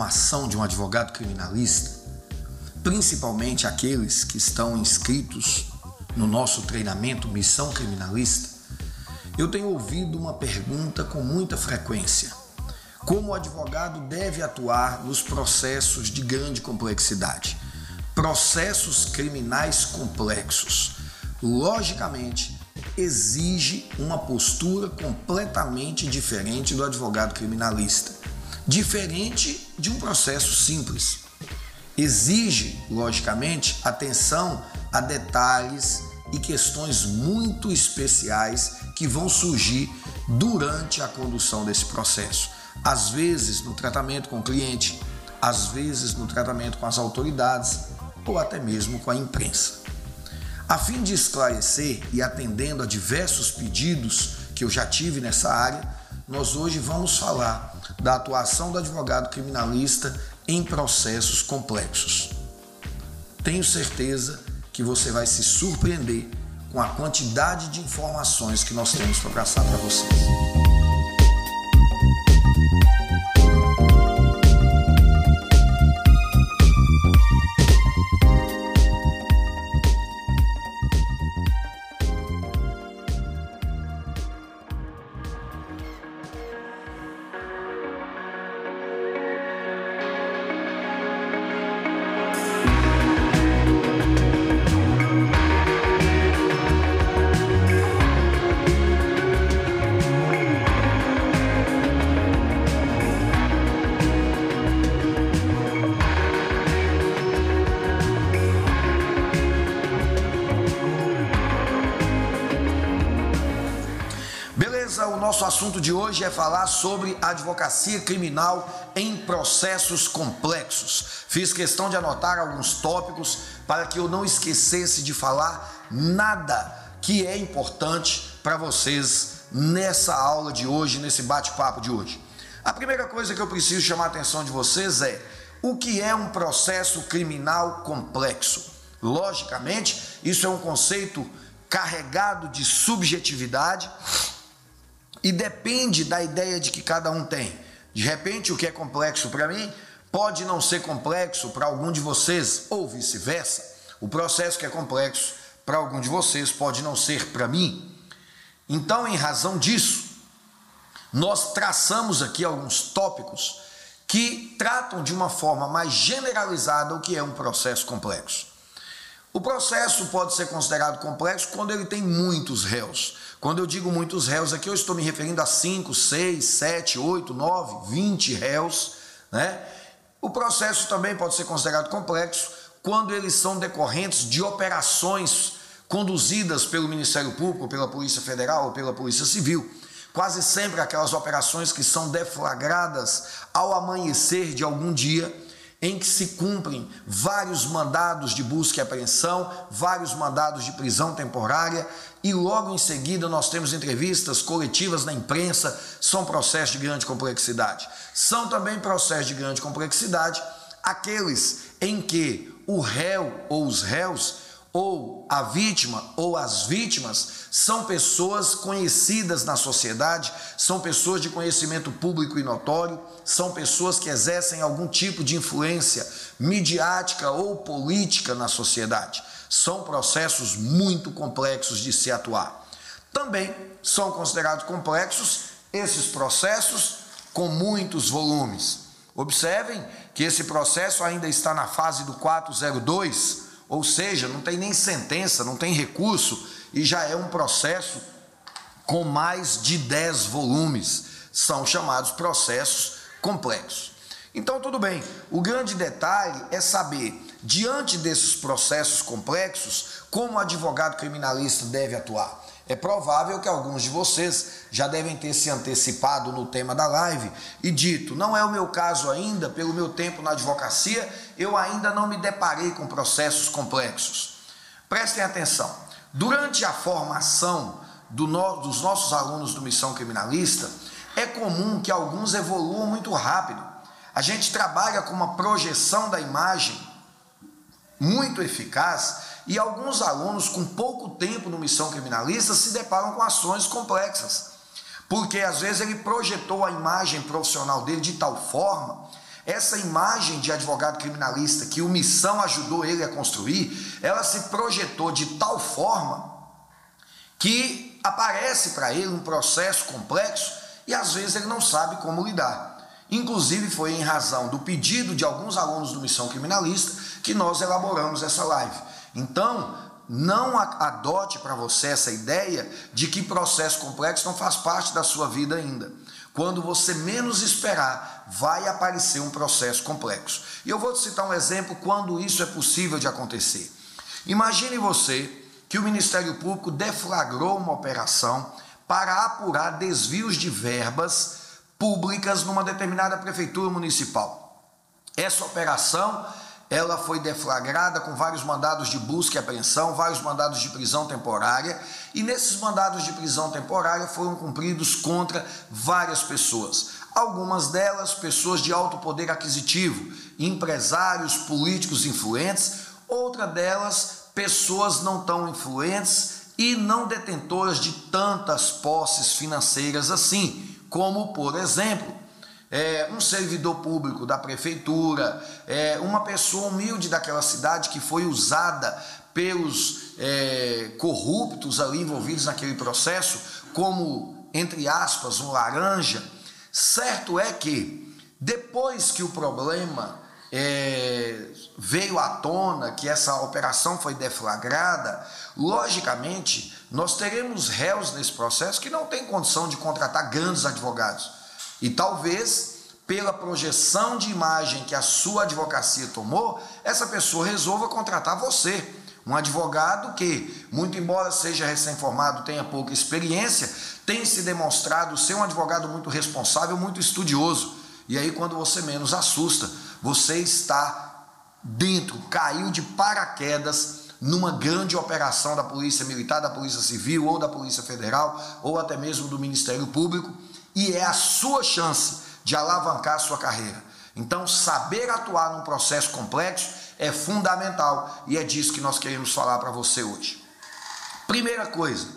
formação de um advogado criminalista, principalmente aqueles que estão inscritos no nosso treinamento Missão Criminalista, eu tenho ouvido uma pergunta com muita frequência: como o advogado deve atuar nos processos de grande complexidade? Processos criminais complexos. Logicamente, exige uma postura completamente diferente do advogado criminalista, diferente de um processo simples. Exige, logicamente, atenção a detalhes e questões muito especiais que vão surgir durante a condução desse processo. Às vezes no tratamento com o cliente, às vezes no tratamento com as autoridades ou até mesmo com a imprensa. A fim de esclarecer e atendendo a diversos pedidos que eu já tive nessa área, nós hoje vamos falar da atuação do advogado criminalista em processos complexos. Tenho certeza que você vai se surpreender com a quantidade de informações que nós temos para passar para vocês. Sobre advocacia criminal em processos complexos. Fiz questão de anotar alguns tópicos para que eu não esquecesse de falar nada que é importante para vocês nessa aula de hoje, nesse bate-papo de hoje. A primeira coisa que eu preciso chamar a atenção de vocês é o que é um processo criminal complexo. Logicamente, isso é um conceito carregado de subjetividade e depende da ideia de que cada um tem. De repente, o que é complexo para mim pode não ser complexo para algum de vocês, ou vice-versa. O processo que é complexo para algum de vocês pode não ser para mim. Então, em razão disso, nós traçamos aqui alguns tópicos que tratam de uma forma mais generalizada o que é um processo complexo. O processo pode ser considerado complexo quando ele tem muitos réus. Quando eu digo muitos réus aqui, eu estou me referindo a 5, 6, 7, 8, 9, 20 réus. Né? O processo também pode ser considerado complexo quando eles são decorrentes de operações conduzidas pelo Ministério Público, pela Polícia Federal ou pela Polícia Civil. Quase sempre aquelas operações que são deflagradas ao amanhecer de algum dia em que se cumprem vários mandados de busca e apreensão, vários mandados de prisão temporária, e logo em seguida nós temos entrevistas coletivas na imprensa, são processos de grande complexidade. São também processos de grande complexidade aqueles em que o réu ou os réus ou a vítima ou as vítimas são pessoas conhecidas na sociedade, são pessoas de conhecimento público e notório, são pessoas que exercem algum tipo de influência midiática ou política na sociedade. São processos muito complexos de se atuar. Também são considerados complexos esses processos com muitos volumes. Observem que esse processo ainda está na fase do 402 ou seja, não tem nem sentença, não tem recurso e já é um processo com mais de 10 volumes. São chamados processos complexos. Então, tudo bem, o grande detalhe é saber, diante desses processos complexos, como o advogado criminalista deve atuar. É provável que alguns de vocês já devem ter se antecipado no tema da live e dito: não é o meu caso ainda, pelo meu tempo na advocacia, eu ainda não me deparei com processos complexos. Prestem atenção: durante a formação do no, dos nossos alunos do Missão Criminalista, é comum que alguns evoluam muito rápido. A gente trabalha com uma projeção da imagem muito eficaz e alguns alunos, com pouco tempo no missão criminalista, se deparam com ações complexas. porque às vezes ele projetou a imagem profissional dele de tal forma, essa imagem de advogado criminalista que o Missão ajudou ele a construir, ela se projetou de tal forma que aparece para ele um processo complexo e às vezes ele não sabe como lidar. Inclusive foi em razão do pedido de alguns alunos do Missão Criminalista que nós elaboramos essa live. Então, não adote para você essa ideia de que processo complexo não faz parte da sua vida ainda. Quando você menos esperar, vai aparecer um processo complexo. E eu vou te citar um exemplo quando isso é possível de acontecer. Imagine você que o Ministério Público deflagrou uma operação para apurar desvios de verbas públicas numa determinada prefeitura municipal. Essa operação ela foi deflagrada com vários mandados de busca e apreensão, vários mandados de prisão temporária, e nesses mandados de prisão temporária foram cumpridos contra várias pessoas. Algumas delas pessoas de alto poder aquisitivo, empresários, políticos influentes, outra delas pessoas não tão influentes e não detentoras de tantas posses financeiras assim, como por exemplo, é, um servidor público da prefeitura, é, uma pessoa humilde daquela cidade que foi usada pelos é, corruptos ali envolvidos naquele processo, como, entre aspas, um laranja. Certo é que, depois que o problema é, veio à tona, que essa operação foi deflagrada, logicamente nós teremos réus nesse processo que não têm condição de contratar grandes advogados. E talvez, pela projeção de imagem que a sua advocacia tomou, essa pessoa resolva contratar você. Um advogado que, muito embora seja recém-formado, tenha pouca experiência, tem se demonstrado ser um advogado muito responsável, muito estudioso. E aí, quando você menos assusta, você está dentro, caiu de paraquedas numa grande operação da Polícia Militar, da Polícia Civil ou da Polícia Federal ou até mesmo do Ministério Público e é a sua chance de alavancar a sua carreira. Então, saber atuar num processo complexo é fundamental e é disso que nós queremos falar para você hoje. Primeira coisa,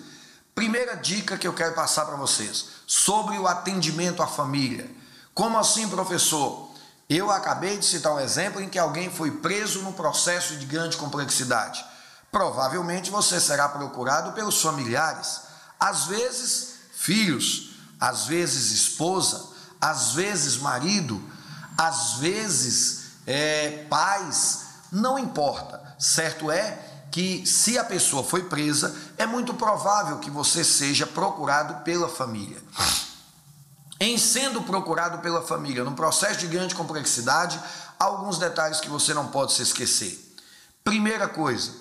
primeira dica que eu quero passar para vocês sobre o atendimento à família. Como assim, professor? Eu acabei de citar um exemplo em que alguém foi preso num processo de grande complexidade. Provavelmente você será procurado pelos familiares, às vezes filhos, às vezes esposa, às vezes marido, às vezes é, pais, não importa. Certo é que se a pessoa foi presa, é muito provável que você seja procurado pela família. Em sendo procurado pela família, num processo de grande complexidade, alguns detalhes que você não pode se esquecer. Primeira coisa,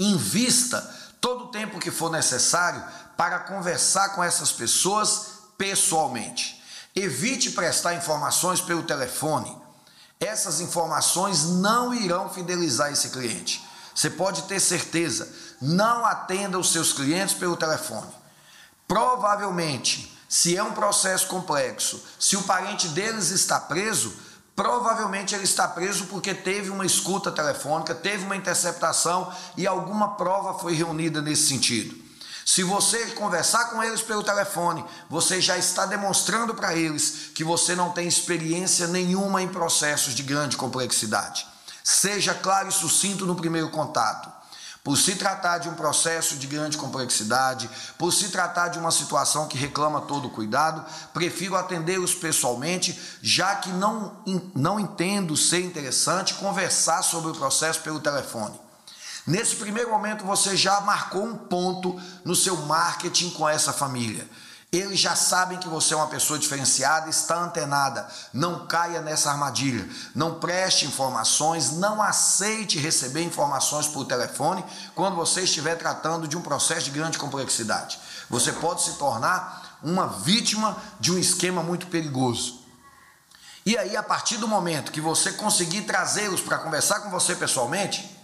invista todo o tempo que for necessário para conversar com essas pessoas pessoalmente. Evite prestar informações pelo telefone. Essas informações não irão fidelizar esse cliente. Você pode ter certeza. Não atenda os seus clientes pelo telefone. Provavelmente, se é um processo complexo, se o parente deles está preso, provavelmente ele está preso porque teve uma escuta telefônica, teve uma interceptação e alguma prova foi reunida nesse sentido. Se você conversar com eles pelo telefone, você já está demonstrando para eles que você não tem experiência nenhuma em processos de grande complexidade. Seja claro e sucinto no primeiro contato. Por se tratar de um processo de grande complexidade, por se tratar de uma situação que reclama todo cuidado, prefiro atendê-los pessoalmente, já que não, não entendo ser interessante conversar sobre o processo pelo telefone. Nesse primeiro momento, você já marcou um ponto no seu marketing com essa família. Eles já sabem que você é uma pessoa diferenciada, está antenada. Não caia nessa armadilha. Não preste informações, não aceite receber informações por telefone quando você estiver tratando de um processo de grande complexidade. Você pode se tornar uma vítima de um esquema muito perigoso. E aí, a partir do momento que você conseguir trazê-los para conversar com você pessoalmente,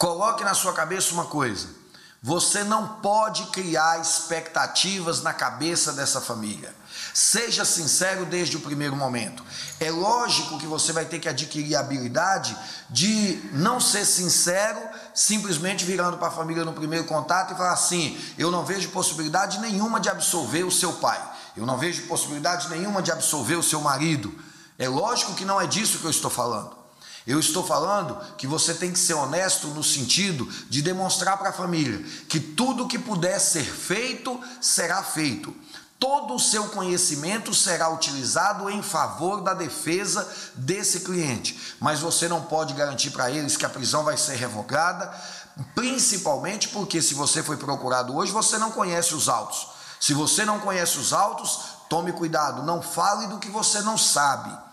Coloque na sua cabeça uma coisa: você não pode criar expectativas na cabeça dessa família. Seja sincero desde o primeiro momento. É lógico que você vai ter que adquirir a habilidade de não ser sincero simplesmente virando para a família no primeiro contato e falar assim: eu não vejo possibilidade nenhuma de absolver o seu pai, eu não vejo possibilidade nenhuma de absolver o seu marido. É lógico que não é disso que eu estou falando. Eu estou falando que você tem que ser honesto no sentido de demonstrar para a família que tudo que puder ser feito será feito. Todo o seu conhecimento será utilizado em favor da defesa desse cliente, mas você não pode garantir para eles que a prisão vai ser revogada, principalmente porque se você foi procurado hoje, você não conhece os autos. Se você não conhece os autos, tome cuidado, não fale do que você não sabe.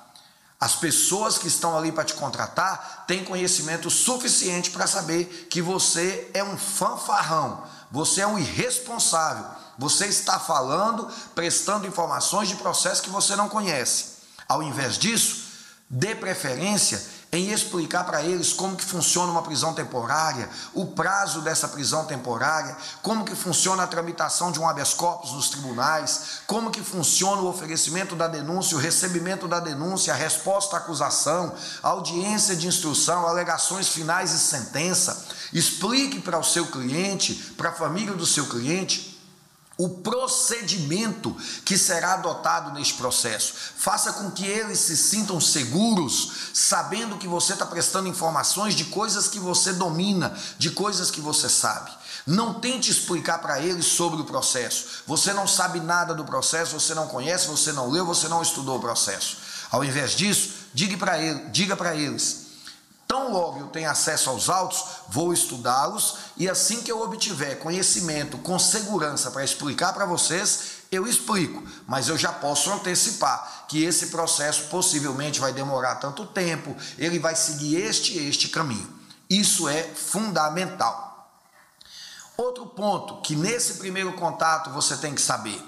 As pessoas que estão ali para te contratar têm conhecimento suficiente para saber que você é um fanfarrão, você é um irresponsável, você está falando, prestando informações de processo que você não conhece. Ao invés disso, dê preferência em explicar para eles como que funciona uma prisão temporária, o prazo dessa prisão temporária, como que funciona a tramitação de um habeas corpus nos tribunais, como que funciona o oferecimento da denúncia, o recebimento da denúncia, a resposta à acusação, a audiência de instrução, alegações finais e sentença. Explique para o seu cliente, para a família do seu cliente, o procedimento que será adotado neste processo. Faça com que eles se sintam seguros, sabendo que você está prestando informações de coisas que você domina, de coisas que você sabe. Não tente explicar para eles sobre o processo. Você não sabe nada do processo, você não conhece, você não leu, você não estudou o processo. Ao invés disso, diga para ele, diga para eles Tão logo eu tenho acesso aos autos, vou estudá-los e assim que eu obtiver conhecimento com segurança para explicar para vocês, eu explico, mas eu já posso antecipar que esse processo possivelmente vai demorar tanto tempo, ele vai seguir este este caminho. Isso é fundamental. Outro ponto que nesse primeiro contato você tem que saber,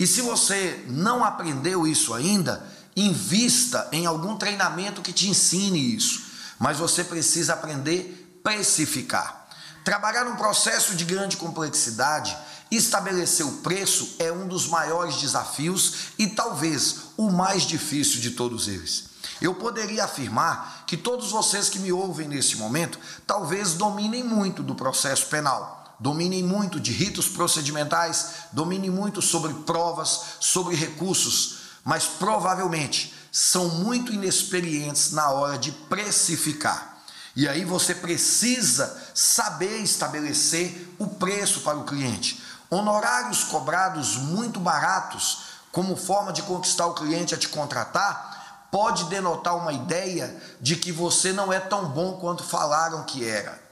e se você não aprendeu isso ainda, invista em algum treinamento que te ensine isso mas você precisa aprender a precificar. Trabalhar num processo de grande complexidade, estabelecer o preço é um dos maiores desafios e talvez o mais difícil de todos eles. Eu poderia afirmar que todos vocês que me ouvem nesse momento talvez dominem muito do processo penal, dominem muito de ritos procedimentais, dominem muito sobre provas, sobre recursos, mas provavelmente são muito inexperientes na hora de precificar. E aí você precisa saber estabelecer o preço para o cliente. Honorários cobrados muito baratos, como forma de conquistar o cliente a te contratar, pode denotar uma ideia de que você não é tão bom quanto falaram que era.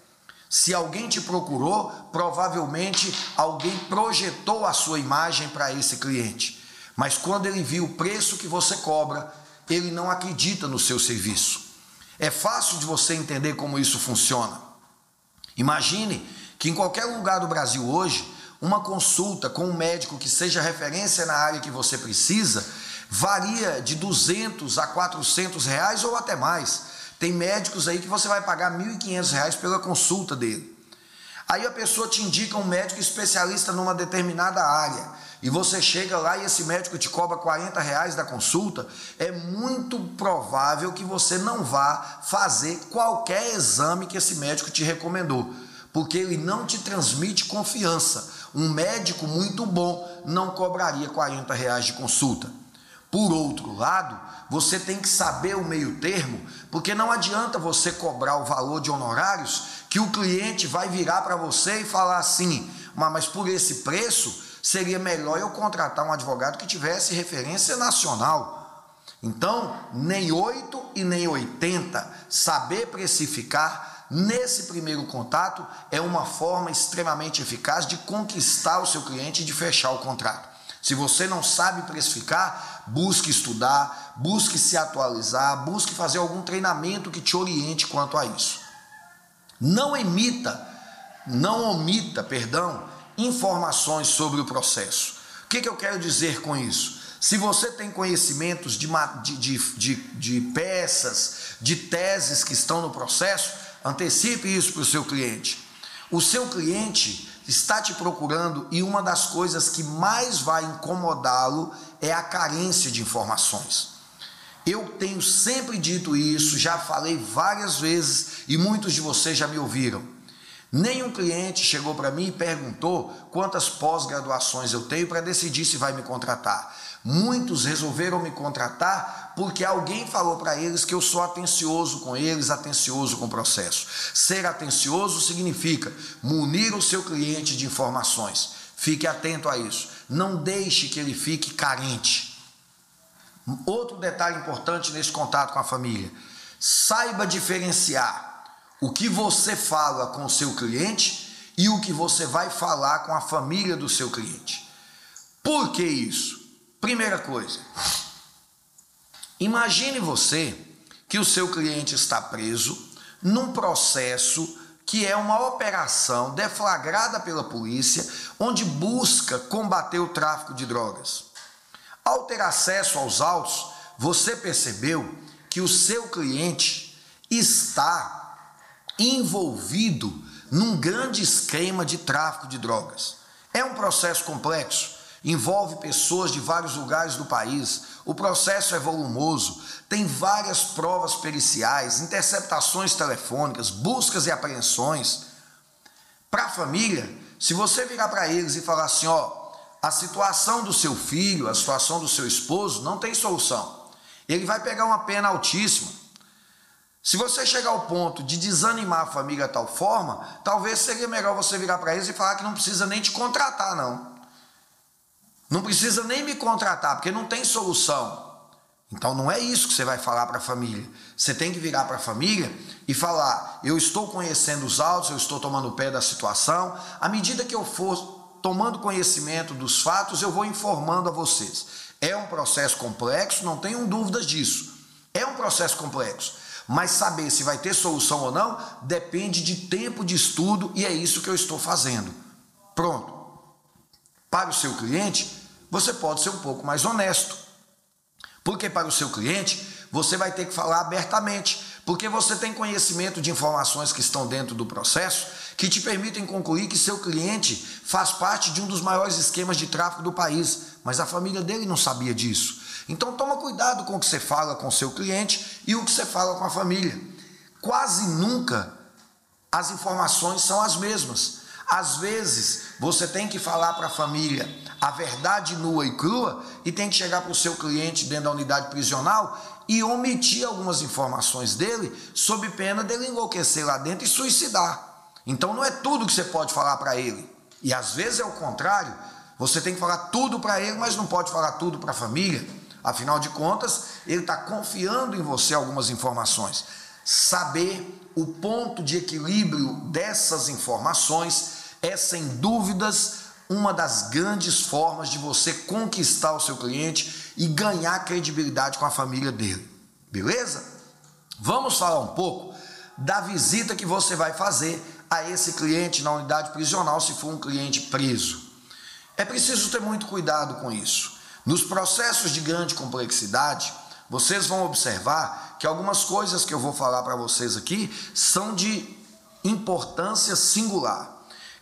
Se alguém te procurou, provavelmente alguém projetou a sua imagem para esse cliente. Mas quando ele viu o preço que você cobra, ele não acredita no seu serviço. É fácil de você entender como isso funciona. Imagine que em qualquer lugar do Brasil hoje, uma consulta com um médico que seja referência na área que você precisa varia de 200 a 400 reais ou até mais. Tem médicos aí que você vai pagar 1.500 reais pela consulta dele. Aí a pessoa te indica um médico especialista numa determinada área e você chega lá e esse médico te cobra 40 reais da consulta, é muito provável que você não vá fazer qualquer exame que esse médico te recomendou, porque ele não te transmite confiança. Um médico muito bom não cobraria 40 reais de consulta. Por outro lado, você tem que saber o meio termo, porque não adianta você cobrar o valor de honorários que o cliente vai virar para você e falar assim, mas por esse preço seria melhor eu contratar um advogado que tivesse referência nacional. Então, nem 8 e nem 80, saber precificar nesse primeiro contato é uma forma extremamente eficaz de conquistar o seu cliente e de fechar o contrato. Se você não sabe precificar, busque estudar, busque se atualizar, busque fazer algum treinamento que te oriente quanto a isso. Não emita, não omita, perdão, informações sobre o processo. O que, que eu quero dizer com isso? Se você tem conhecimentos de, de, de, de, peças, de teses que estão no processo, antecipe isso para o seu cliente. O seu cliente está te procurando e uma das coisas que mais vai incomodá-lo é a carência de informações. Eu tenho sempre dito isso, já falei várias vezes e muitos de vocês já me ouviram. Nenhum cliente chegou para mim e perguntou quantas pós-graduações eu tenho para decidir se vai me contratar. Muitos resolveram me contratar porque alguém falou para eles que eu sou atencioso com eles, atencioso com o processo. Ser atencioso significa munir o seu cliente de informações. Fique atento a isso. Não deixe que ele fique carente. Outro detalhe importante nesse contato com a família: saiba diferenciar o que você fala com o seu cliente e o que você vai falar com a família do seu cliente. Por que isso? Primeira coisa, imagine você que o seu cliente está preso num processo que é uma operação deflagrada pela polícia, onde busca combater o tráfico de drogas. Ao ter acesso aos autos, você percebeu que o seu cliente está envolvido num grande esquema de tráfico de drogas. É um processo complexo envolve pessoas de vários lugares do país. O processo é volumoso, tem várias provas periciais, interceptações telefônicas, buscas e apreensões. Para a família, se você virar para eles e falar assim: ó, a situação do seu filho, a situação do seu esposo não tem solução. Ele vai pegar uma pena altíssima. Se você chegar ao ponto de desanimar a família de tal forma, talvez seria melhor você virar para eles e falar que não precisa nem te contratar, não. Não precisa nem me contratar, porque não tem solução. Então não é isso que você vai falar para a família. Você tem que virar para a família e falar: eu estou conhecendo os autos, eu estou tomando pé da situação. À medida que eu for tomando conhecimento dos fatos, eu vou informando a vocês. É um processo complexo, não tenham dúvidas disso. É um processo complexo. Mas saber se vai ter solução ou não depende de tempo de estudo e é isso que eu estou fazendo. Pronto para o seu cliente, você pode ser um pouco mais honesto. Porque para o seu cliente, você vai ter que falar abertamente, porque você tem conhecimento de informações que estão dentro do processo que te permitem concluir que seu cliente faz parte de um dos maiores esquemas de tráfico do país, mas a família dele não sabia disso. Então toma cuidado com o que você fala com seu cliente e o que você fala com a família. Quase nunca as informações são as mesmas. Às vezes, você tem que falar para a família a verdade nua e crua e tem que chegar para o seu cliente dentro da unidade prisional e omitir algumas informações dele, sob pena dele enlouquecer lá dentro e suicidar. Então, não é tudo que você pode falar para ele. E às vezes é o contrário. Você tem que falar tudo para ele, mas não pode falar tudo para a família. Afinal de contas, ele está confiando em você algumas informações. Saber o ponto de equilíbrio dessas informações é sem dúvidas uma das grandes formas de você conquistar o seu cliente e ganhar credibilidade com a família dele. Beleza? Vamos falar um pouco da visita que você vai fazer a esse cliente na unidade prisional se for um cliente preso. É preciso ter muito cuidado com isso. Nos processos de grande complexidade, vocês vão observar que algumas coisas que eu vou falar para vocês aqui são de importância singular.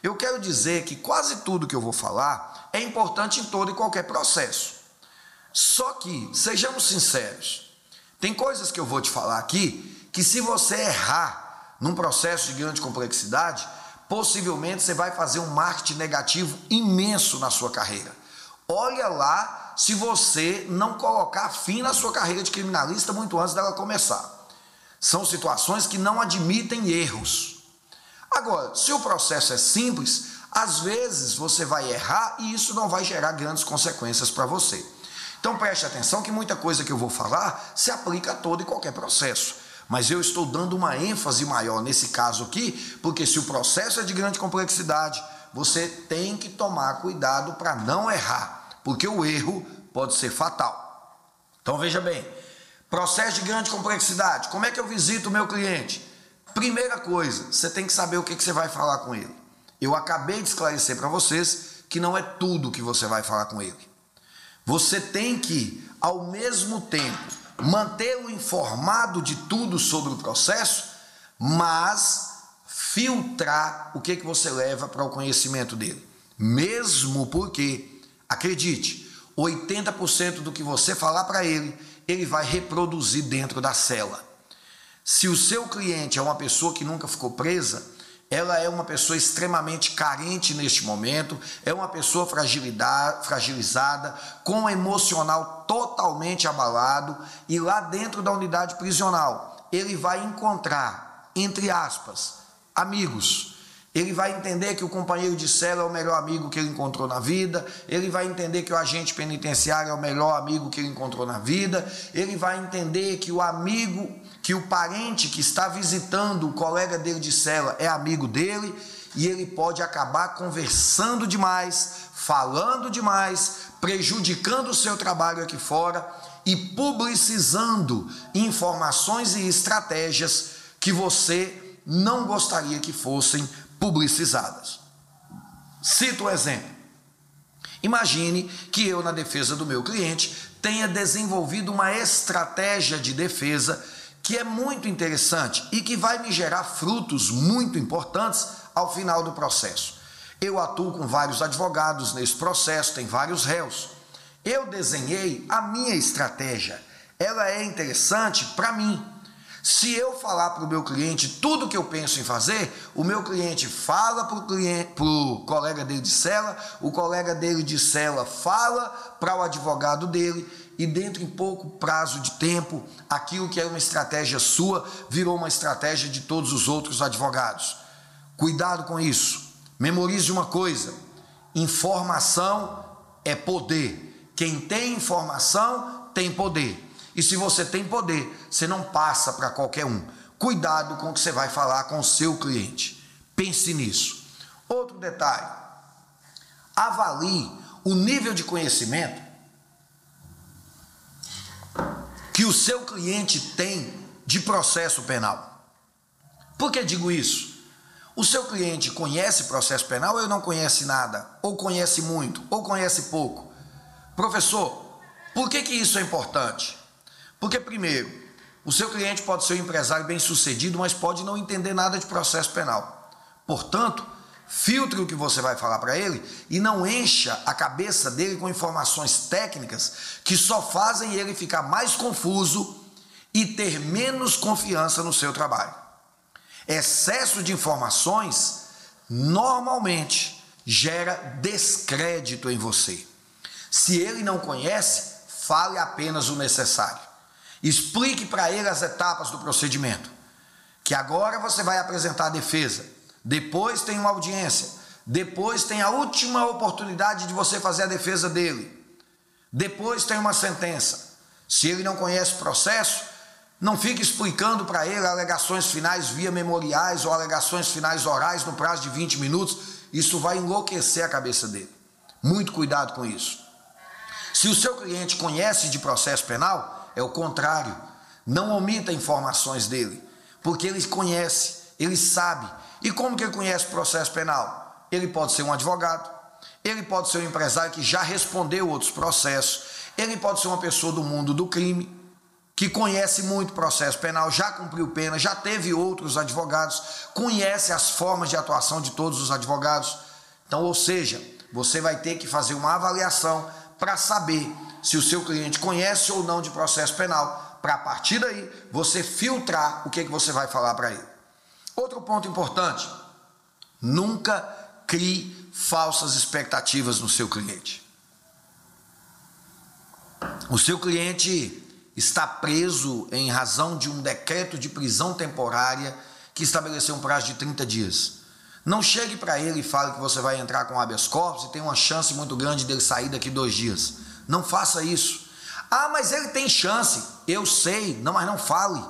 Eu quero dizer que quase tudo que eu vou falar é importante em todo e qualquer processo. Só que, sejamos sinceros, tem coisas que eu vou te falar aqui que se você errar num processo de grande complexidade, possivelmente você vai fazer um marketing negativo imenso na sua carreira. Olha lá se você não colocar fim na sua carreira de criminalista muito antes dela começar. São situações que não admitem erros. Agora, se o processo é simples, às vezes você vai errar e isso não vai gerar grandes consequências para você. Então preste atenção que muita coisa que eu vou falar se aplica a todo e qualquer processo. Mas eu estou dando uma ênfase maior nesse caso aqui, porque se o processo é de grande complexidade, você tem que tomar cuidado para não errar, porque o erro pode ser fatal. Então veja bem, processo de grande complexidade, como é que eu visito o meu cliente? Primeira coisa, você tem que saber o que, que você vai falar com ele. Eu acabei de esclarecer para vocês que não é tudo que você vai falar com ele. Você tem que, ao mesmo tempo, mantê-lo informado de tudo sobre o processo, mas filtrar o que, que você leva para o conhecimento dele. Mesmo porque, acredite, 80% do que você falar para ele, ele vai reproduzir dentro da cela. Se o seu cliente é uma pessoa que nunca ficou presa, ela é uma pessoa extremamente carente neste momento, é uma pessoa fragilizada, com o emocional totalmente abalado, e lá dentro da unidade prisional, ele vai encontrar, entre aspas, amigos. Ele vai entender que o companheiro de cela é o melhor amigo que ele encontrou na vida, ele vai entender que o agente penitenciário é o melhor amigo que ele encontrou na vida, ele vai entender que o amigo que o parente que está visitando o colega dele de cela é amigo dele e ele pode acabar conversando demais, falando demais, prejudicando o seu trabalho aqui fora e publicizando informações e estratégias que você não gostaria que fossem publicizadas. Cito um exemplo. Imagine que eu, na defesa do meu cliente, tenha desenvolvido uma estratégia de defesa que é muito interessante e que vai me gerar frutos muito importantes ao final do processo. Eu atuo com vários advogados nesse processo, tem vários réus. Eu desenhei a minha estratégia. Ela é interessante para mim. Se eu falar para o meu cliente tudo que eu penso em fazer, o meu cliente fala para o colega dele de cela, o colega dele de cela fala para o advogado dele, e dentro em pouco prazo de tempo, aquilo que era uma estratégia sua virou uma estratégia de todos os outros advogados. Cuidado com isso. Memorize uma coisa: informação é poder. Quem tem informação tem poder. E se você tem poder, você não passa para qualquer um. Cuidado com o que você vai falar com o seu cliente. Pense nisso. Outro detalhe: avalie o nível de conhecimento que o seu cliente tem de processo penal. Por que digo isso? O seu cliente conhece processo penal ou não conhece nada? Ou conhece muito? Ou conhece pouco? Professor, por que, que isso é importante? Porque, primeiro, o seu cliente pode ser um empresário bem sucedido, mas pode não entender nada de processo penal. Portanto, Filtre o que você vai falar para ele e não encha a cabeça dele com informações técnicas que só fazem ele ficar mais confuso e ter menos confiança no seu trabalho. Excesso de informações normalmente gera descrédito em você. Se ele não conhece, fale apenas o necessário. Explique para ele as etapas do procedimento. Que agora você vai apresentar a defesa depois tem uma audiência, depois tem a última oportunidade de você fazer a defesa dele, depois tem uma sentença. Se ele não conhece o processo, não fique explicando para ele alegações finais via memoriais ou alegações finais orais no prazo de 20 minutos, isso vai enlouquecer a cabeça dele. Muito cuidado com isso. Se o seu cliente conhece de processo penal, é o contrário. Não omita informações dele, porque ele conhece, ele sabe, e como que ele conhece o processo penal? Ele pode ser um advogado, ele pode ser um empresário que já respondeu outros processos, ele pode ser uma pessoa do mundo do crime, que conhece muito processo penal, já cumpriu pena, já teve outros advogados, conhece as formas de atuação de todos os advogados. Então, ou seja, você vai ter que fazer uma avaliação para saber se o seu cliente conhece ou não de processo penal, para a partir daí você filtrar o que, que você vai falar para ele. Outro ponto importante: nunca crie falsas expectativas no seu cliente. O seu cliente está preso em razão de um decreto de prisão temporária que estabeleceu um prazo de 30 dias. Não chegue para ele e fale que você vai entrar com habeas corpus e tem uma chance muito grande dele sair daqui dois dias. Não faça isso. Ah, mas ele tem chance. Eu sei, não, mas não fale.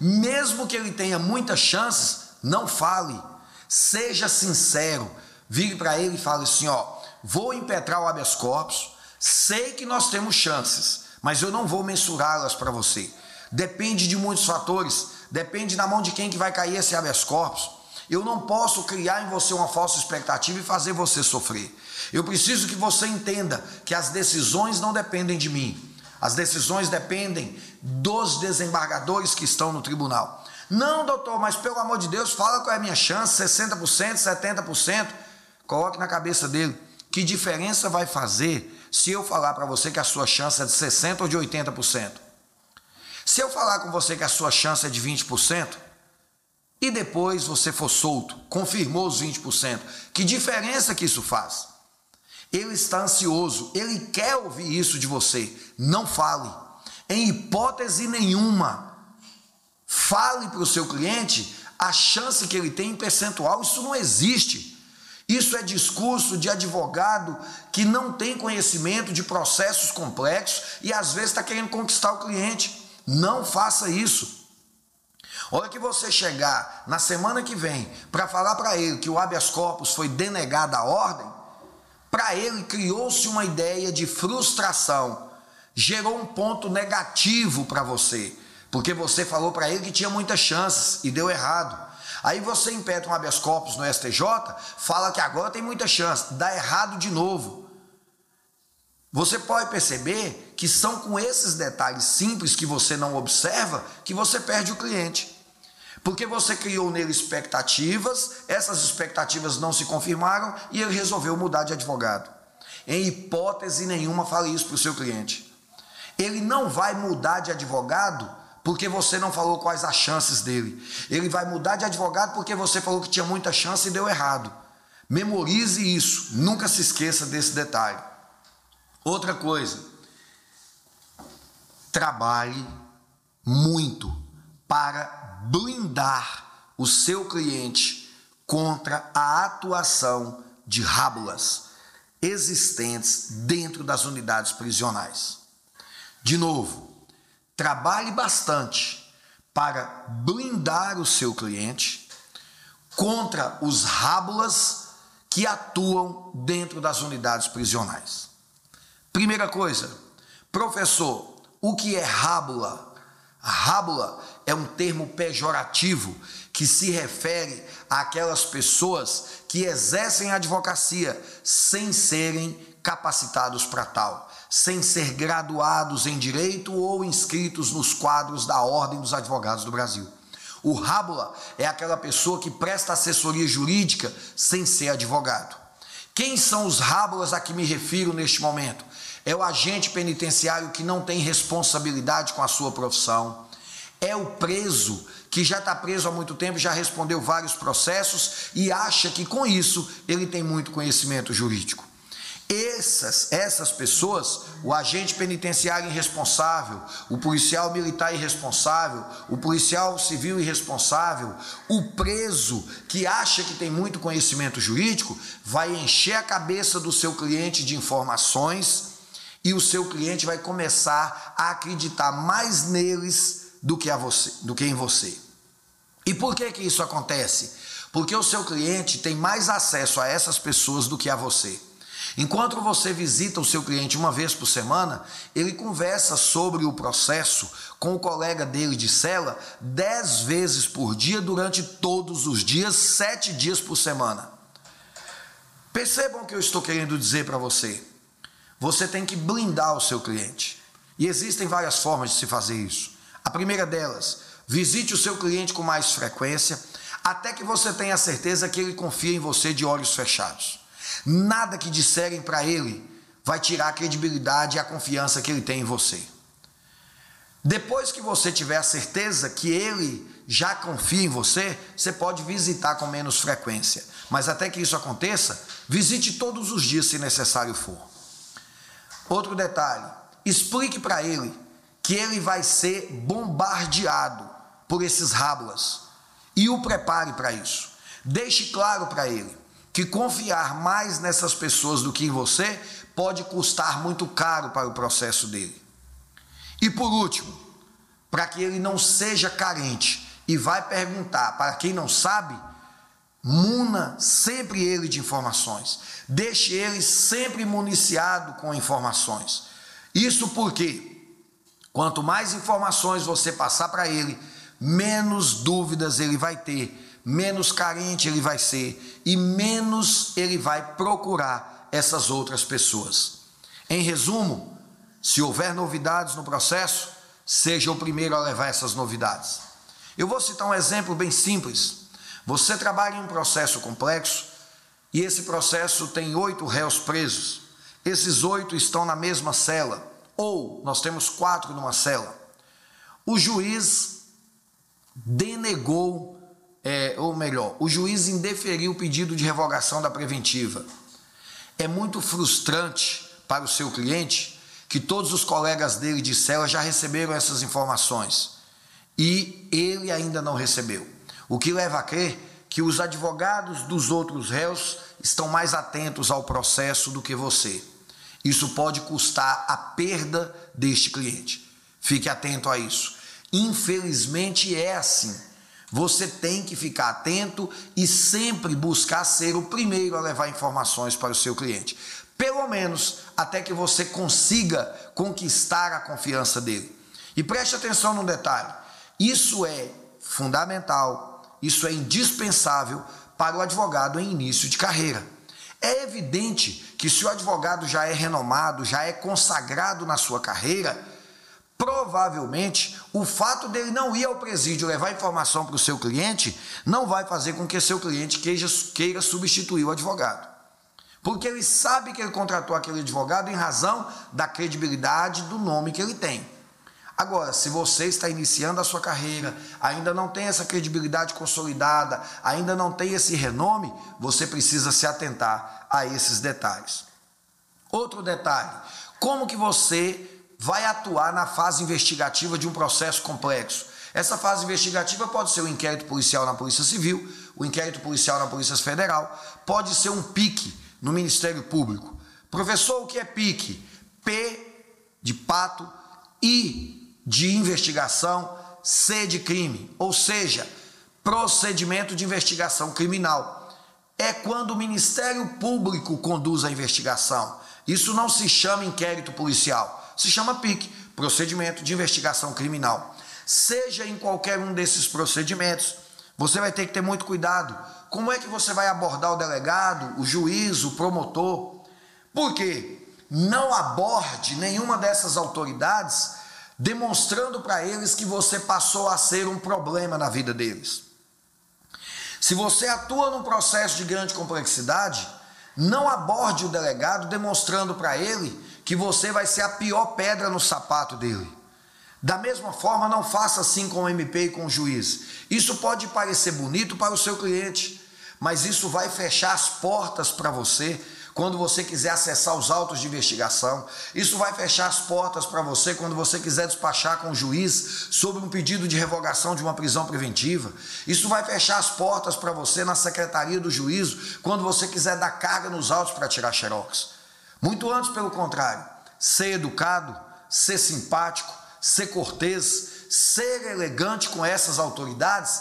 Mesmo que ele tenha muitas chances, não fale, seja sincero. Vire para ele e fale assim: ó, vou impetrar o habeas corpus, sei que nós temos chances, mas eu não vou mensurá-las para você. Depende de muitos fatores, depende na mão de quem que vai cair esse habeas corpus. Eu não posso criar em você uma falsa expectativa e fazer você sofrer. Eu preciso que você entenda que as decisões não dependem de mim. As decisões dependem dos desembargadores que estão no tribunal. Não, doutor, mas pelo amor de Deus, fala qual é a minha chance, 60%, 70%. Coloque na cabeça dele. Que diferença vai fazer se eu falar para você que a sua chance é de 60% ou de 80%? Se eu falar com você que a sua chance é de 20%, e depois você for solto, confirmou os 20%. Que diferença que isso faz? Ele está ansioso, ele quer ouvir isso de você. Não fale. Em hipótese nenhuma, fale para o seu cliente a chance que ele tem em percentual. Isso não existe. Isso é discurso de advogado que não tem conhecimento de processos complexos e às vezes está querendo conquistar o cliente. Não faça isso. Hora que você chegar na semana que vem para falar para ele que o habeas corpus foi denegado a ordem, para ele criou-se uma ideia de frustração, gerou um ponto negativo para você, porque você falou para ele que tinha muitas chances e deu errado. Aí você impede um habeas corpus no STJ, fala que agora tem muita chance, dá errado de novo. Você pode perceber que são com esses detalhes simples que você não observa que você perde o cliente. Porque você criou nele expectativas, essas expectativas não se confirmaram e ele resolveu mudar de advogado. Em hipótese nenhuma, fale isso para o seu cliente. Ele não vai mudar de advogado porque você não falou quais as chances dele. Ele vai mudar de advogado porque você falou que tinha muita chance e deu errado. Memorize isso, nunca se esqueça desse detalhe. Outra coisa, trabalhe muito para blindar o seu cliente contra a atuação de rábulas existentes dentro das unidades prisionais. De novo, Trabalhe bastante para blindar o seu cliente contra os rábulas que atuam dentro das unidades prisionais. Primeira coisa, professor, o que é rábula? Rábula é um termo pejorativo que se refere àquelas pessoas que exercem advocacia sem serem capacitados para tal sem ser graduados em direito ou inscritos nos quadros da Ordem dos Advogados do Brasil. O rábula é aquela pessoa que presta assessoria jurídica sem ser advogado. Quem são os rábulas a que me refiro neste momento? É o agente penitenciário que não tem responsabilidade com a sua profissão. É o preso que já está preso há muito tempo, já respondeu vários processos e acha que com isso ele tem muito conhecimento jurídico. Essas, essas pessoas, o agente penitenciário irresponsável, o policial militar irresponsável, o policial civil irresponsável, o preso que acha que tem muito conhecimento jurídico, vai encher a cabeça do seu cliente de informações e o seu cliente vai começar a acreditar mais neles do que, a você, do que em você. E por que, que isso acontece? Porque o seu cliente tem mais acesso a essas pessoas do que a você. Enquanto você visita o seu cliente uma vez por semana, ele conversa sobre o processo com o colega dele de cela dez vezes por dia durante todos os dias, sete dias por semana. Percebam o que eu estou querendo dizer para você. Você tem que blindar o seu cliente. E existem várias formas de se fazer isso. A primeira delas, visite o seu cliente com mais frequência, até que você tenha certeza que ele confia em você de olhos fechados. Nada que disserem para ele vai tirar a credibilidade e a confiança que ele tem em você. Depois que você tiver a certeza que ele já confia em você, você pode visitar com menos frequência. Mas até que isso aconteça, visite todos os dias se necessário for. Outro detalhe: explique para ele que ele vai ser bombardeado por esses rábulas e o prepare para isso. Deixe claro para ele que confiar mais nessas pessoas do que em você pode custar muito caro para o processo dele. E por último, para que ele não seja carente e vai perguntar para quem não sabe, muna sempre ele de informações. Deixe ele sempre municiado com informações. Isso porque quanto mais informações você passar para ele, menos dúvidas ele vai ter menos carente ele vai ser e menos ele vai procurar essas outras pessoas. Em resumo, se houver novidades no processo, seja o primeiro a levar essas novidades. Eu vou citar um exemplo bem simples. Você trabalha em um processo complexo e esse processo tem oito réus presos. Esses oito estão na mesma cela, ou nós temos quatro numa cela. O juiz denegou é, ou melhor, o juiz indeferiu o pedido de revogação da preventiva. É muito frustrante para o seu cliente que todos os colegas dele de cela já receberam essas informações e ele ainda não recebeu. O que leva a crer que os advogados dos outros réus estão mais atentos ao processo do que você. Isso pode custar a perda deste cliente. Fique atento a isso. Infelizmente é assim. Você tem que ficar atento e sempre buscar ser o primeiro a levar informações para o seu cliente. Pelo menos até que você consiga conquistar a confiança dele. E preste atenção num detalhe: isso é fundamental, isso é indispensável para o advogado em início de carreira. É evidente que se o advogado já é renomado, já é consagrado na sua carreira, provavelmente o fato dele não ir ao presídio levar informação para o seu cliente não vai fazer com que seu cliente queira, queira substituir o advogado. Porque ele sabe que ele contratou aquele advogado em razão da credibilidade do nome que ele tem. Agora, se você está iniciando a sua carreira, ainda não tem essa credibilidade consolidada, ainda não tem esse renome, você precisa se atentar a esses detalhes. Outro detalhe, como que você vai atuar na fase investigativa de um processo complexo? Essa fase investigativa pode ser o inquérito policial na Polícia Civil, o inquérito policial na Polícia Federal, pode ser um pique no Ministério Público. Professor, o que é pique? P de pato, I de investigação, C de crime, ou seja, procedimento de investigação criminal. É quando o Ministério Público conduz a investigação. Isso não se chama inquérito policial, se chama PIC, procedimento de investigação criminal. Seja em qualquer um desses procedimentos, você vai ter que ter muito cuidado. Como é que você vai abordar o delegado, o juiz, o promotor? Porque não aborde nenhuma dessas autoridades demonstrando para eles que você passou a ser um problema na vida deles. Se você atua num processo de grande complexidade, não aborde o delegado demonstrando para ele que você vai ser a pior pedra no sapato dele. Da mesma forma, não faça assim com o MP e com o juiz. Isso pode parecer bonito para o seu cliente, mas isso vai fechar as portas para você quando você quiser acessar os autos de investigação. Isso vai fechar as portas para você quando você quiser despachar com o juiz sobre um pedido de revogação de uma prisão preventiva. Isso vai fechar as portas para você na secretaria do juízo quando você quiser dar carga nos autos para tirar xerox. Muito antes, pelo contrário, ser educado, ser simpático, ser cortês, ser elegante com essas autoridades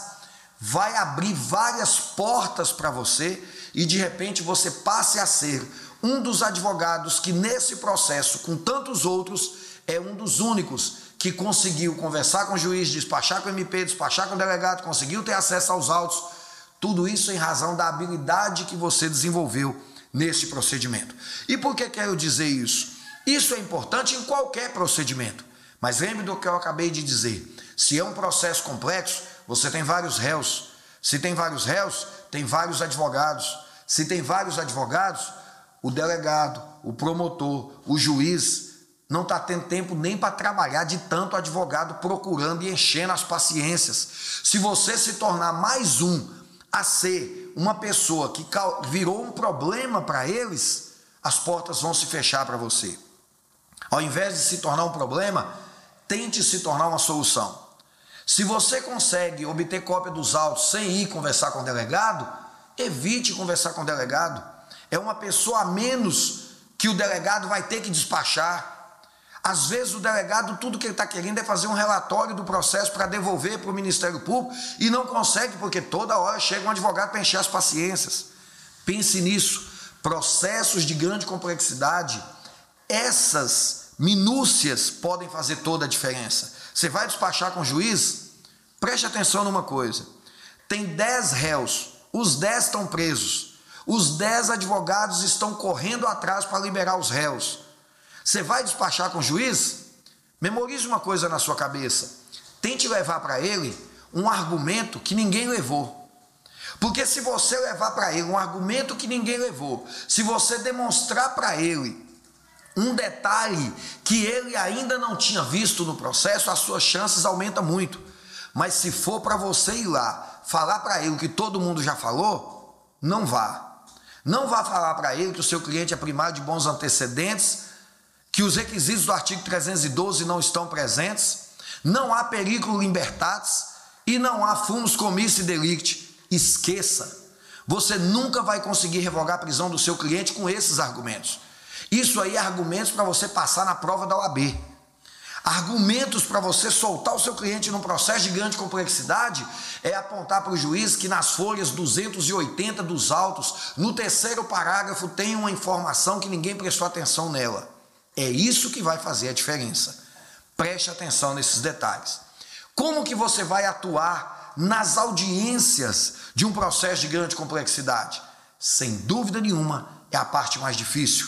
vai abrir várias portas para você e de repente você passe a ser um dos advogados que nesse processo, com tantos outros, é um dos únicos que conseguiu conversar com o juiz, despachar com o MP, despachar com o delegado, conseguiu ter acesso aos autos. Tudo isso em razão da habilidade que você desenvolveu nesse procedimento. E por que quero dizer isso? Isso é importante em qualquer procedimento. Mas lembre do que eu acabei de dizer. Se é um processo complexo, você tem vários réus. Se tem vários réus, tem vários advogados. Se tem vários advogados, o delegado, o promotor, o juiz não está tendo tempo nem para trabalhar de tanto advogado procurando e enchendo as paciências. Se você se tornar mais um a ser uma pessoa que virou um problema para eles, as portas vão se fechar para você. Ao invés de se tornar um problema, tente se tornar uma solução. Se você consegue obter cópia dos autos sem ir conversar com o delegado, evite conversar com o delegado. É uma pessoa a menos que o delegado vai ter que despachar. Às vezes o delegado, tudo que ele está querendo é fazer um relatório do processo para devolver para o Ministério Público e não consegue, porque toda hora chega um advogado para encher as paciências. Pense nisso. Processos de grande complexidade, essas minúcias podem fazer toda a diferença. Você vai despachar com o juiz? Preste atenção numa coisa: tem 10 réus, os 10 estão presos, os 10 advogados estão correndo atrás para liberar os réus. Você vai despachar com o juiz? Memorize uma coisa na sua cabeça: tente levar para ele um argumento que ninguém levou. Porque se você levar para ele um argumento que ninguém levou, se você demonstrar para ele um detalhe que ele ainda não tinha visto no processo, as suas chances aumentam muito. Mas se for para você ir lá, falar para ele o que todo mundo já falou, não vá. Não vá falar para ele que o seu cliente é primário de bons antecedentes, que os requisitos do artigo 312 não estão presentes, não há perigo libertatis e não há fumus comissi delicti. Esqueça. Você nunca vai conseguir revogar a prisão do seu cliente com esses argumentos. Isso aí é argumentos para você passar na prova da OAB. Argumentos para você soltar o seu cliente num processo de grande complexidade é apontar para o juiz que nas folhas 280 dos autos, no terceiro parágrafo, tem uma informação que ninguém prestou atenção nela. É isso que vai fazer a diferença. Preste atenção nesses detalhes. Como que você vai atuar nas audiências de um processo de grande complexidade? Sem dúvida nenhuma, é a parte mais difícil.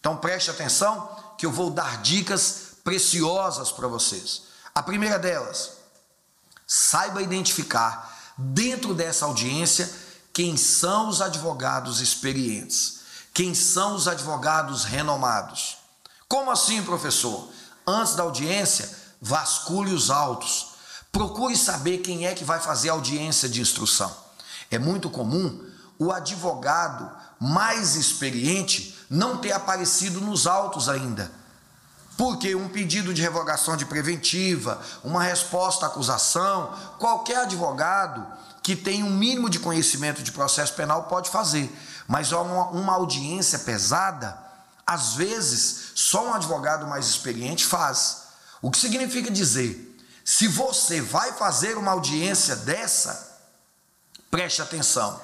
Então preste atenção que eu vou dar dicas preciosas para vocês. A primeira delas, saiba identificar dentro dessa audiência quem são os advogados experientes, quem são os advogados renomados. Como assim, professor? Antes da audiência, vasculhe os autos. Procure saber quem é que vai fazer a audiência de instrução. É muito comum o advogado mais experiente não ter aparecido nos autos ainda porque um pedido de revogação de preventiva, uma resposta à acusação, qualquer advogado que tem um mínimo de conhecimento de processo penal pode fazer. Mas uma, uma audiência pesada, às vezes, só um advogado mais experiente faz. O que significa dizer, se você vai fazer uma audiência dessa, preste atenção.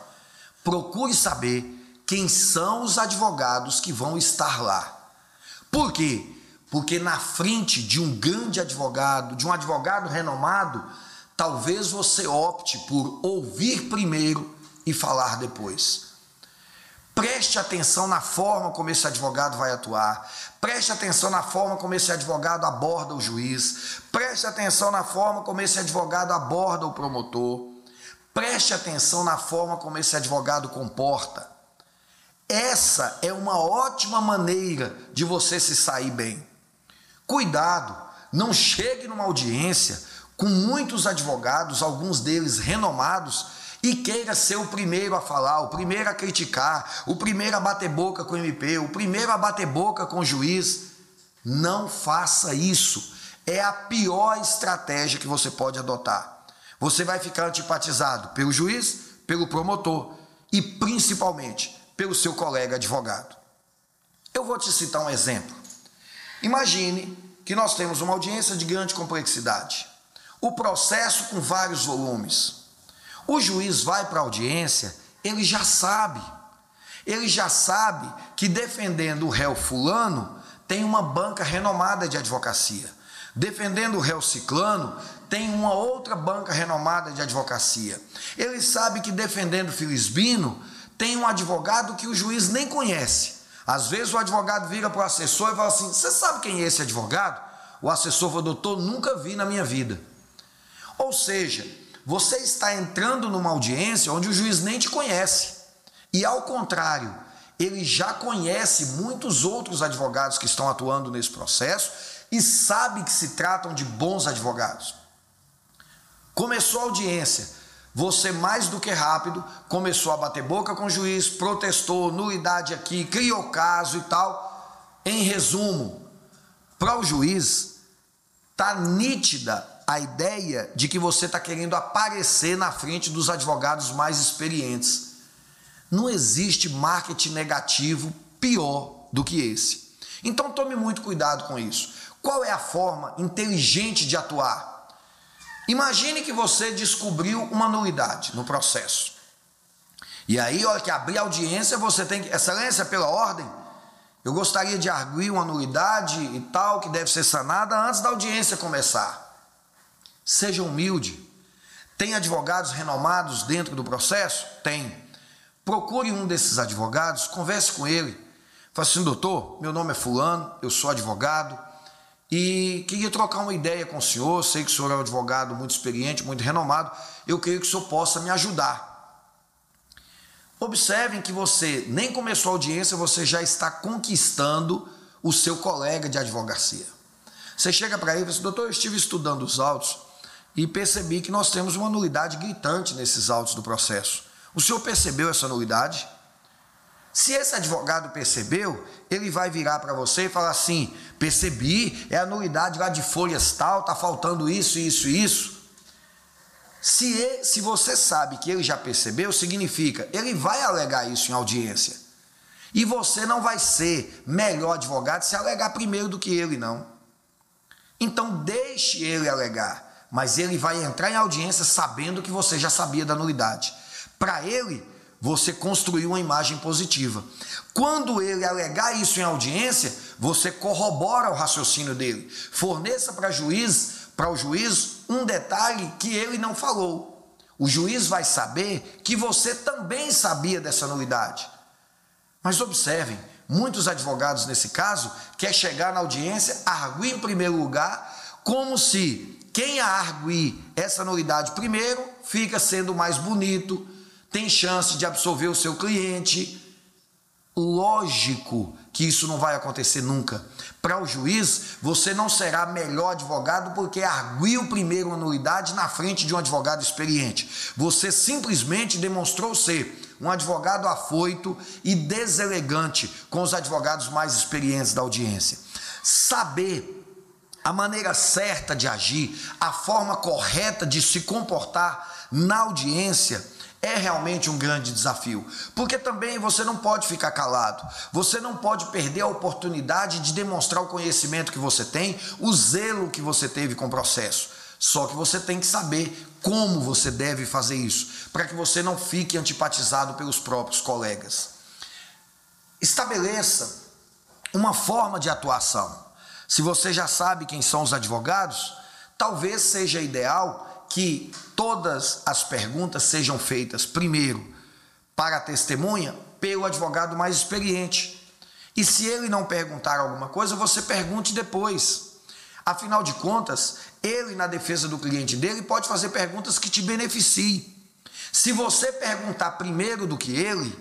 Procure saber quem são os advogados que vão estar lá. Por quê? Porque na frente de um grande advogado, de um advogado renomado, talvez você opte por ouvir primeiro e falar depois. Preste atenção na forma como esse advogado vai atuar. Preste atenção na forma como esse advogado aborda o juiz. Preste atenção na forma como esse advogado aborda o promotor. Preste atenção na forma como esse advogado comporta. Essa é uma ótima maneira de você se sair bem. Cuidado, não chegue numa audiência com muitos advogados, alguns deles renomados, e queira ser o primeiro a falar, o primeiro a criticar, o primeiro a bater boca com o MP, o primeiro a bater boca com o juiz. Não faça isso. É a pior estratégia que você pode adotar. Você vai ficar antipatizado pelo juiz, pelo promotor e principalmente pelo seu colega advogado. Eu vou te citar um exemplo. Imagine que nós temos uma audiência de grande complexidade, o processo com vários volumes. O juiz vai para a audiência, ele já sabe, ele já sabe que defendendo o réu fulano tem uma banca renomada de advocacia. Defendendo o réu ciclano, tem uma outra banca renomada de advocacia. Ele sabe que defendendo Filisbino, tem um advogado que o juiz nem conhece. Às vezes o advogado vira para o assessor e fala assim: Você sabe quem é esse advogado? O assessor fala: Doutor, nunca vi na minha vida. Ou seja, você está entrando numa audiência onde o juiz nem te conhece. E ao contrário, ele já conhece muitos outros advogados que estão atuando nesse processo e sabe que se tratam de bons advogados. Começou a audiência, você, mais do que rápido, começou a bater boca com o juiz, protestou, nulidade aqui, criou caso e tal. Em resumo, para o juiz, tá nítida a ideia de que você está querendo aparecer na frente dos advogados mais experientes. Não existe marketing negativo pior do que esse. Então tome muito cuidado com isso. Qual é a forma inteligente de atuar? Imagine que você descobriu uma nulidade no processo. E aí, hora que abrir audiência, você tem que. Excelência, pela ordem, eu gostaria de arguir uma nulidade e tal, que deve ser sanada antes da audiência começar. Seja humilde. Tem advogados renomados dentro do processo? Tem. Procure um desses advogados, converse com ele. Fale assim, doutor, meu nome é Fulano, eu sou advogado, e queria trocar uma ideia com o senhor. Sei que o senhor é um advogado muito experiente, muito renomado. Eu creio que o senhor possa me ajudar. Observem que você nem começou a audiência, você já está conquistando o seu colega de advocacia. Você chega para ele e fala assim, doutor, eu estive estudando os autos e percebi que nós temos uma nulidade gritante nesses autos do processo. O senhor percebeu essa nulidade? Se esse advogado percebeu, ele vai virar para você e falar assim: percebi, é a nulidade lá de folhas tal, tá faltando isso, isso isso. Se, ele, se você sabe que ele já percebeu, significa ele vai alegar isso em audiência. E você não vai ser melhor advogado se alegar primeiro do que ele, não. Então deixe ele alegar, mas ele vai entrar em audiência sabendo que você já sabia da nulidade. Para ele, você construiu uma imagem positiva. Quando ele alegar isso em audiência, você corrobora o raciocínio dele. Forneça para juiz, para o juiz um detalhe que ele não falou. O juiz vai saber que você também sabia dessa nulidade. Mas observem, muitos advogados nesse caso quer chegar na audiência, arguir em primeiro lugar, como se quem arguir essa nulidade primeiro fica sendo mais bonito, tem chance de absorver o seu cliente. Lógico que isso não vai acontecer nunca. Para o juiz, você não será melhor advogado porque arguiu primeiro a nulidade na frente de um advogado experiente. Você simplesmente demonstrou ser um advogado afoito e deselegante com os advogados mais experientes da audiência. Saber a maneira certa de agir, a forma correta de se comportar na audiência é realmente um grande desafio, porque também você não pode ficar calado, você não pode perder a oportunidade de demonstrar o conhecimento que você tem, o zelo que você teve com o processo. Só que você tem que saber como você deve fazer isso, para que você não fique antipatizado pelos próprios colegas. Estabeleça uma forma de atuação. Se você já sabe quem são os advogados, talvez seja ideal que todas as perguntas sejam feitas primeiro para a testemunha pelo advogado mais experiente. E se ele não perguntar alguma coisa, você pergunte depois. Afinal de contas, ele, na defesa do cliente dele, pode fazer perguntas que te beneficiem. Se você perguntar primeiro do que ele,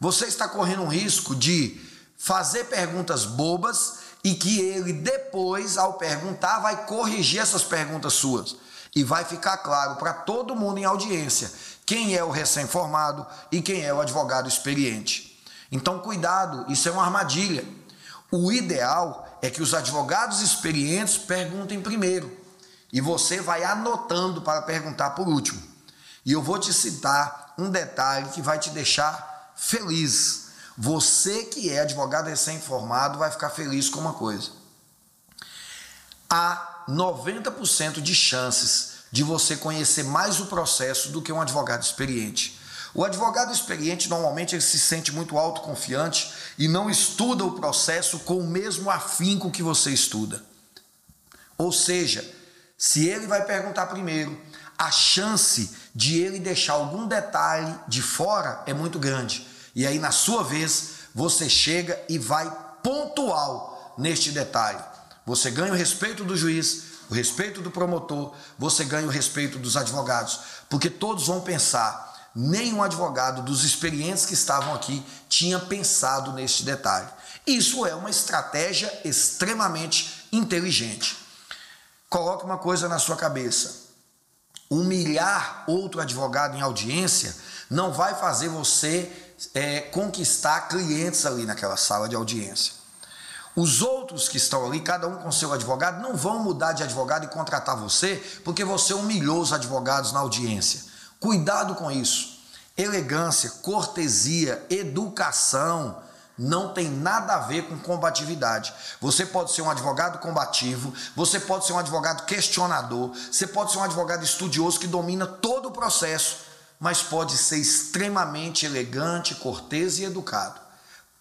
você está correndo um risco de fazer perguntas bobas e que ele, depois, ao perguntar, vai corrigir essas perguntas suas e vai ficar claro para todo mundo em audiência quem é o recém-formado e quem é o advogado experiente. Então, cuidado, isso é uma armadilha. O ideal é que os advogados experientes perguntem primeiro e você vai anotando para perguntar por último. E eu vou te citar um detalhe que vai te deixar feliz. Você que é advogado recém-formado vai ficar feliz com uma coisa. A 90% de chances de você conhecer mais o processo do que um advogado experiente. O advogado experiente normalmente ele se sente muito autoconfiante e não estuda o processo com o mesmo afinco que você estuda. Ou seja, se ele vai perguntar primeiro, a chance de ele deixar algum detalhe de fora é muito grande. E aí, na sua vez, você chega e vai pontual neste detalhe. Você ganha o respeito do juiz, o respeito do promotor, você ganha o respeito dos advogados, porque todos vão pensar. Nenhum advogado dos experientes que estavam aqui tinha pensado neste detalhe. Isso é uma estratégia extremamente inteligente. Coloque uma coisa na sua cabeça: humilhar outro advogado em audiência não vai fazer você é, conquistar clientes ali naquela sala de audiência. Os outros que estão ali, cada um com seu advogado, não vão mudar de advogado e contratar você porque você humilhou os advogados na audiência. Cuidado com isso. Elegância, cortesia, educação não tem nada a ver com combatividade. Você pode ser um advogado combativo, você pode ser um advogado questionador, você pode ser um advogado estudioso que domina todo o processo, mas pode ser extremamente elegante, cortês e educado.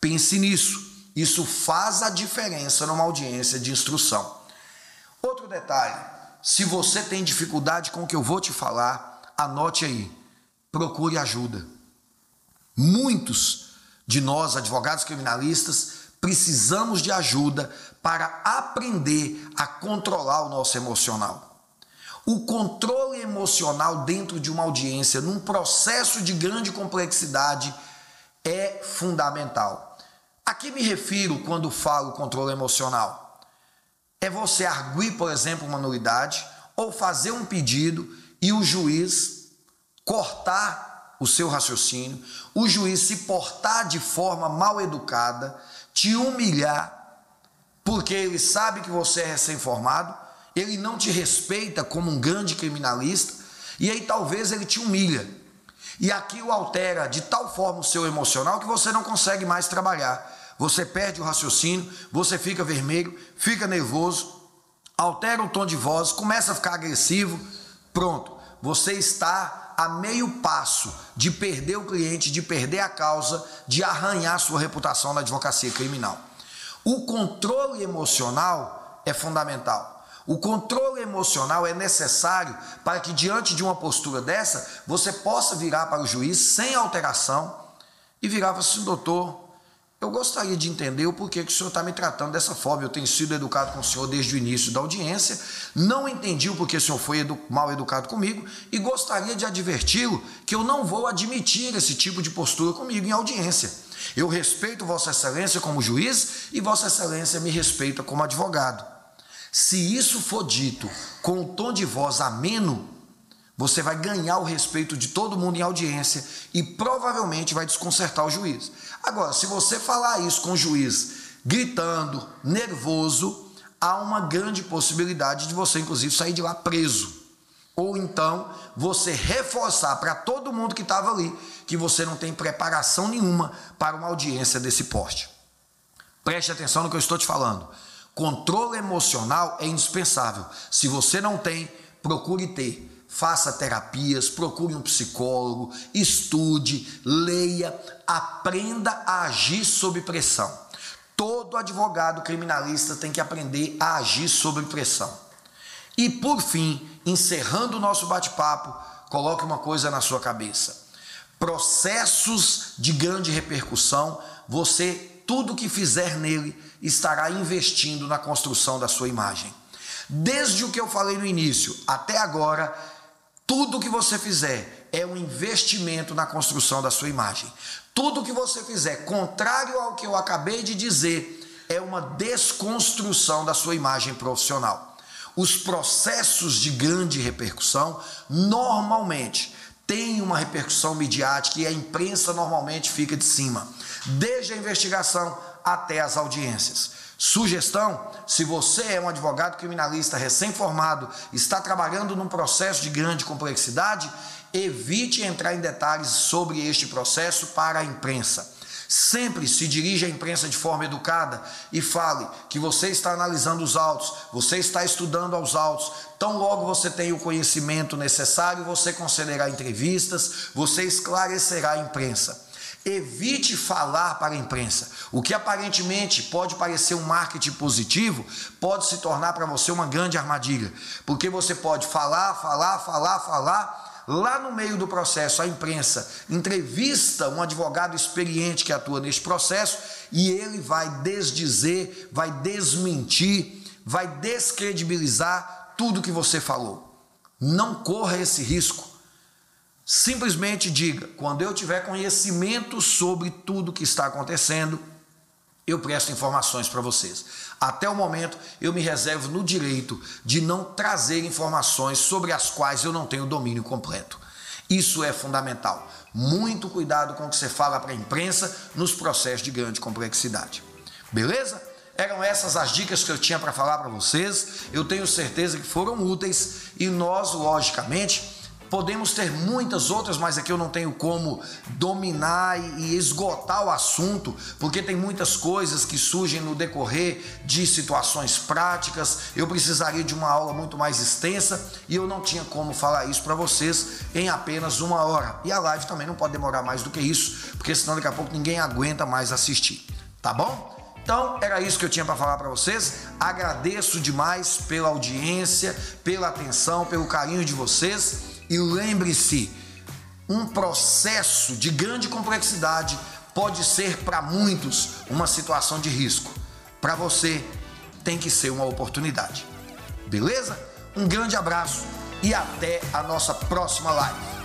Pense nisso. Isso faz a diferença numa audiência de instrução. Outro detalhe: se você tem dificuldade com o que eu vou te falar, anote aí, procure ajuda. Muitos de nós, advogados criminalistas, precisamos de ajuda para aprender a controlar o nosso emocional. O controle emocional dentro de uma audiência, num processo de grande complexidade, é fundamental. A que me refiro quando falo controle emocional? É você arguir, por exemplo, uma nulidade ou fazer um pedido e o juiz cortar o seu raciocínio, o juiz se portar de forma mal educada, te humilhar, porque ele sabe que você é recém-formado, ele não te respeita como um grande criminalista, e aí talvez ele te humilha. E aquilo altera de tal forma o seu emocional que você não consegue mais trabalhar. Você perde o raciocínio, você fica vermelho, fica nervoso, altera o tom de voz, começa a ficar agressivo. Pronto, você está a meio passo de perder o cliente, de perder a causa, de arranhar sua reputação na advocacia criminal. O controle emocional é fundamental. O controle emocional é necessário para que, diante de uma postura dessa, você possa virar para o juiz sem alteração e virar para assim, doutor, eu gostaria de entender o porquê que o senhor está me tratando dessa forma. Eu tenho sido educado com o senhor desde o início da audiência, não entendi o porquê o senhor foi edu mal educado comigo e gostaria de adverti-lo que eu não vou admitir esse tipo de postura comigo em audiência. Eu respeito Vossa Excelência como juiz e Vossa Excelência me respeita como advogado. Se isso for dito com um tom de voz ameno, você vai ganhar o respeito de todo mundo em audiência e provavelmente vai desconcertar o juiz. Agora, se você falar isso com o juiz gritando, nervoso, há uma grande possibilidade de você, inclusive, sair de lá preso. Ou então você reforçar para todo mundo que estava ali que você não tem preparação nenhuma para uma audiência desse porte. Preste atenção no que eu estou te falando. Controle emocional é indispensável. Se você não tem, procure ter. Faça terapias, procure um psicólogo, estude, leia, aprenda a agir sob pressão. Todo advogado criminalista tem que aprender a agir sob pressão. E por fim, encerrando o nosso bate-papo, coloque uma coisa na sua cabeça. Processos de grande repercussão, você tudo que fizer nele estará investindo na construção da sua imagem. Desde o que eu falei no início até agora, tudo que você fizer é um investimento na construção da sua imagem. Tudo que você fizer contrário ao que eu acabei de dizer é uma desconstrução da sua imagem profissional. Os processos de grande repercussão normalmente têm uma repercussão midiática e a imprensa normalmente fica de cima desde a investigação até as audiências. Sugestão: se você é um advogado criminalista recém-formado, está trabalhando num processo de grande complexidade, evite entrar em detalhes sobre este processo para a imprensa. Sempre se dirija à imprensa de forma educada e fale que você está analisando os autos, você está estudando aos autos. Tão logo você tem o conhecimento necessário, você concederá entrevistas, você esclarecerá a imprensa. Evite falar para a imprensa. O que aparentemente pode parecer um marketing positivo, pode se tornar para você uma grande armadilha. Porque você pode falar, falar, falar, falar. Lá no meio do processo, a imprensa entrevista um advogado experiente que atua neste processo e ele vai desdizer, vai desmentir, vai descredibilizar tudo que você falou. Não corra esse risco. Simplesmente diga: quando eu tiver conhecimento sobre tudo que está acontecendo, eu presto informações para vocês. Até o momento, eu me reservo no direito de não trazer informações sobre as quais eu não tenho domínio completo. Isso é fundamental. Muito cuidado com o que você fala para a imprensa nos processos de grande complexidade. Beleza? Eram essas as dicas que eu tinha para falar para vocês. Eu tenho certeza que foram úteis e nós, logicamente, Podemos ter muitas outras, mas aqui eu não tenho como dominar e esgotar o assunto, porque tem muitas coisas que surgem no decorrer de situações práticas. Eu precisaria de uma aula muito mais extensa e eu não tinha como falar isso para vocês em apenas uma hora. E a live também não pode demorar mais do que isso, porque senão daqui a pouco ninguém aguenta mais assistir. Tá bom? Então, era isso que eu tinha para falar para vocês. Agradeço demais pela audiência, pela atenção, pelo carinho de vocês. E lembre-se, um processo de grande complexidade pode ser para muitos uma situação de risco. Para você, tem que ser uma oportunidade. Beleza? Um grande abraço e até a nossa próxima live.